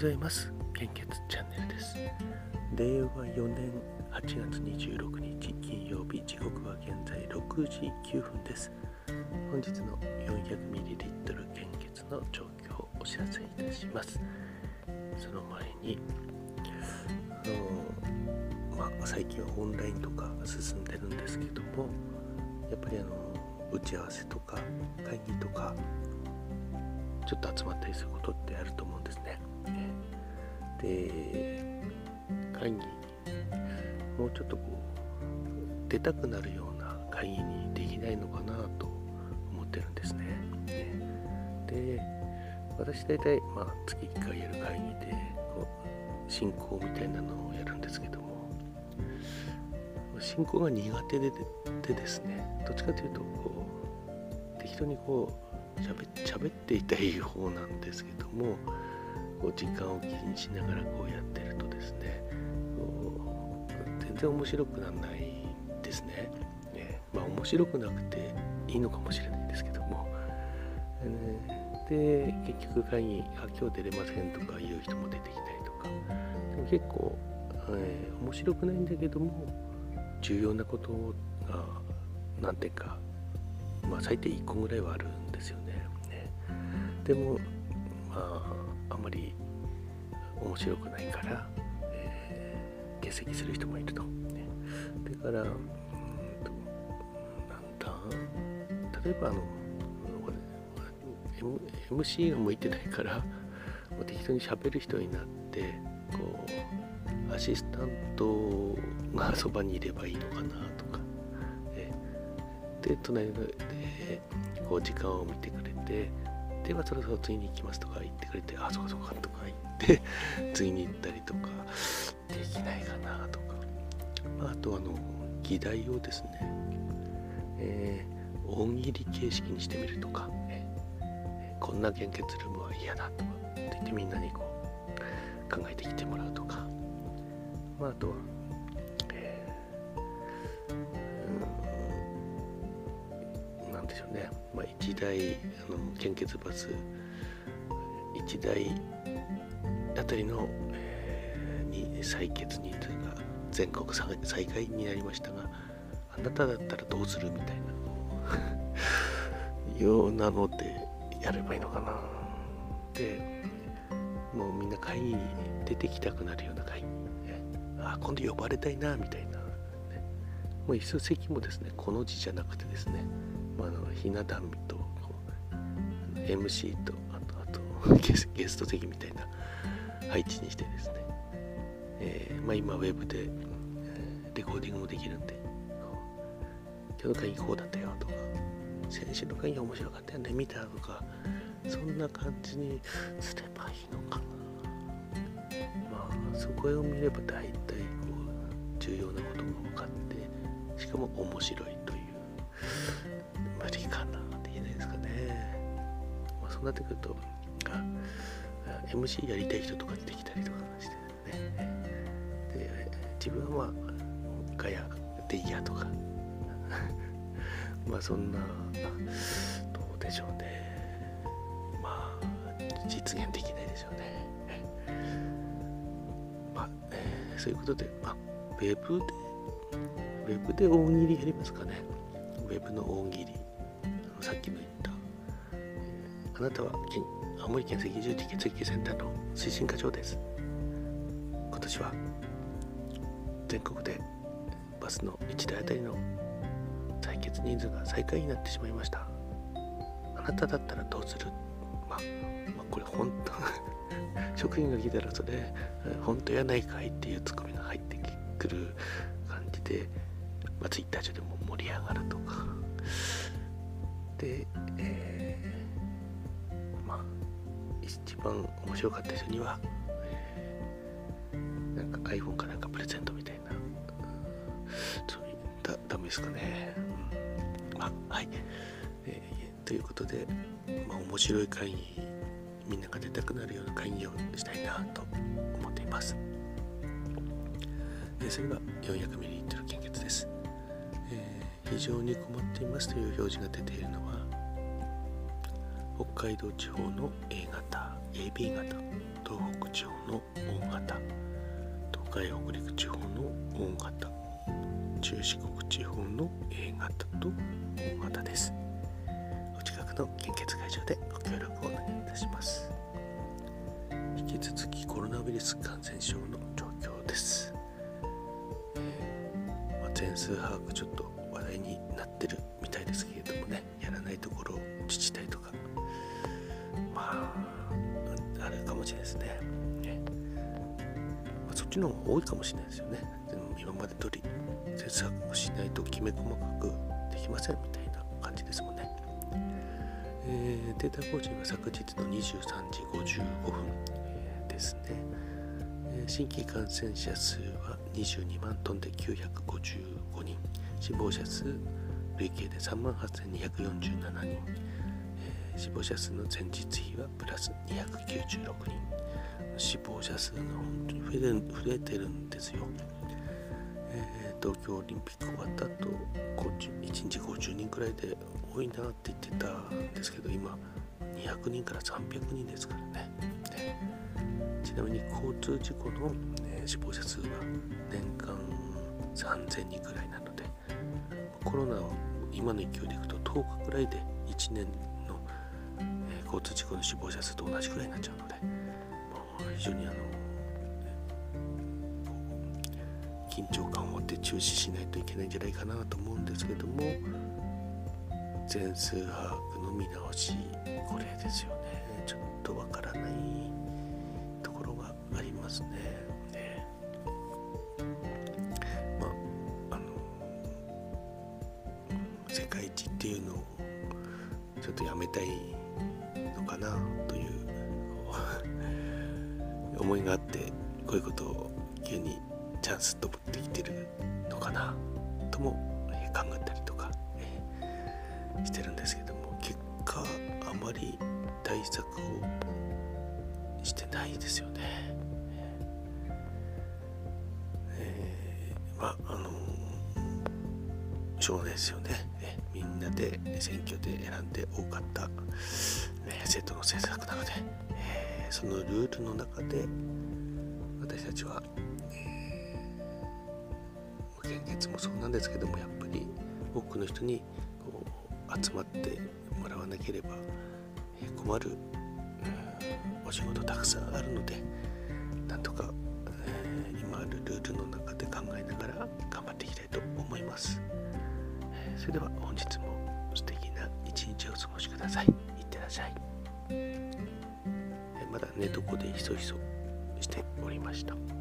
ございます。献血チャンネルです。令和4年8月26日金曜日時刻は現在6時9分です。本日の 400ml 献血の状況をお知らせいたします。その前にあの、まあ、最近はオンラインとか進んでるんですけどもやっぱりあの打ち合わせとか会議とかちょっと集まったりすることってあると思うんですね。で会議にもうちょっとこう出たくなるような会議にできないのかなと思ってるんですね。で私大体、まあ、月1回やる会議でこう進行みたいなのをやるんですけども。進行が苦手ででですね。どっちかというとこう適当にこうしゃべっていたい方なんですけども。こう時間を気にしながらこうやってるとですね全然面白くならないですね。ねまあ面白くなくていいのかもしれないんですけども。で結局会議「あ今日出れません」とかいう人も出てきたりとかでも結構、えー、面白くないんだけども重要なことが何点かまあ最低1個ぐらいはあるんですよね。でもまああんまり面白くないから、えー、欠席する人もいると。ね、だから、うんと、なんだ例えばあの M MC が向いてないからもう適当に喋る人になってこうアシスタントがそばにいればいいのかなとか、えで隣でこう時間を見てくれてではそろそろ次に行きますとか言ってくれてあそうかそうかとか言って 次に行ったりとかできないかなとか、まあ、あとあの議題をですね、えー、大喜利形式にしてみるとか、えー、こんな献血ルームは嫌だとかって言ってみんなにこう考えてきてもらうとか、まあ、あとはね、まあ、1台あの献血バス1台あたりの、えー、に採血人数が全国最下位になりましたがあなただったらどうするみたいなようなのでやればいいのかな。でもうみんな会議に出てきたくなるような会議、ね、あ今度呼ばれたいなみたいな、ね、もう椅子席もですねこの字じゃなくてですねまあ、あのひな壇と MC とあとあとゲスゲスト席みたいな配置にしてですね、えー、まあ、今ウェブで、レコーディングもできるんで今日の会議こうだったよとか先週の会議面白かったよね見たとかそんな感じにすればいいのかな。まあそこを見れば大体こう重要なことが分かってしかも面白い。そうなってくると、MC やりたい人とか出てきたりとかしてね。で、自分はまあ、ガヤでいいやとか。まあそんな、どうでしょうね。まあ、実現できないでしょうね。まあ、えー、そういうことで、まあ、ウェブで、ウェブで大喜利やりますかね。ウェブの大喜利。さっきも言った、あなたは青森県赤十字血液センターの推進課長です。今年は全国でバスの1台あたりの採血人数が最下位になってしまいました。あなただったらどうする？まあ、まあ、これ本当 職員が聞いたらそれ本当やないかいっていうツッコミが入ってくる感じで、まあ、ツイッター上でも盛り上がるとか。で、えー、一番面白かった人には、なんか iPhone かなんかプレゼントみたいな、そうん、そうだダメですかね、うん、まあはい、えー、ということで、まあ、面白い会議みんなが出たくなるような会議をしたいなと思っています、え、それが 400ml 献血です。非常に困っていますという表示が出ているのは北海道地方の A 型 AB 型東北地方の大型東海北陸地方の大型中四国地方の A 型と大型です。お近くの献血会場でご協力をお願いいたします。引き続きコロナウイルス感染症の状況です、えーまあ、全数把握ちょっと話題になってるちの方が多いかもしれないですよね。でも今まで通り節約しないときめ細かくできませんみたいな感じですもんね、えー、データ更新は昨日の23時55分、え、ですね、え新規感染者数は22万トンで955人。死亡者数累計で3万8247人、えー、死亡者数の前日比はプラス296人。死亡者数が本当に増え増えてるんですよ、えー、東京オリンピック終わった後1日50人くらいで多いなって言ってたんですけど今200人から300人ですからね。ちなみに交通事故の、ね、死亡者数は年間3000人くらいなのでコロナは今の勢いでいくと10日くらいで1年の、えー、交通事故の死亡者数と同じくらいになっちゃうので、非常にあの、緊張感を持って中止しないといけないんじゃないかなと思うんですけども全数把握の見直しこれですよね。ちょっとわからないところがありますね。世界一っていうのをちょっとやめたいのかな。思いがあってこういうことを急にチャンスと思ってきてるのかなとも考えたりとか、えしてるんですけども結果あまり対策をしてないですよね。えー、まああのしょうがないですよね。みんなで選挙で選んで多かった、え政党の政策なので、そのルールの中で私たちは、えー、現実もそうなんですけどもやっぱり多くの人にこう集まってもらわなければ、困る、お仕事たくさんあるのでなんとか、えー、今あるルールの中で考えながら頑張っていきたいと思います。それでは本日も素敵な一日をお過ごしください。いってらっしゃい。まだ寝床でひそひそしておりました。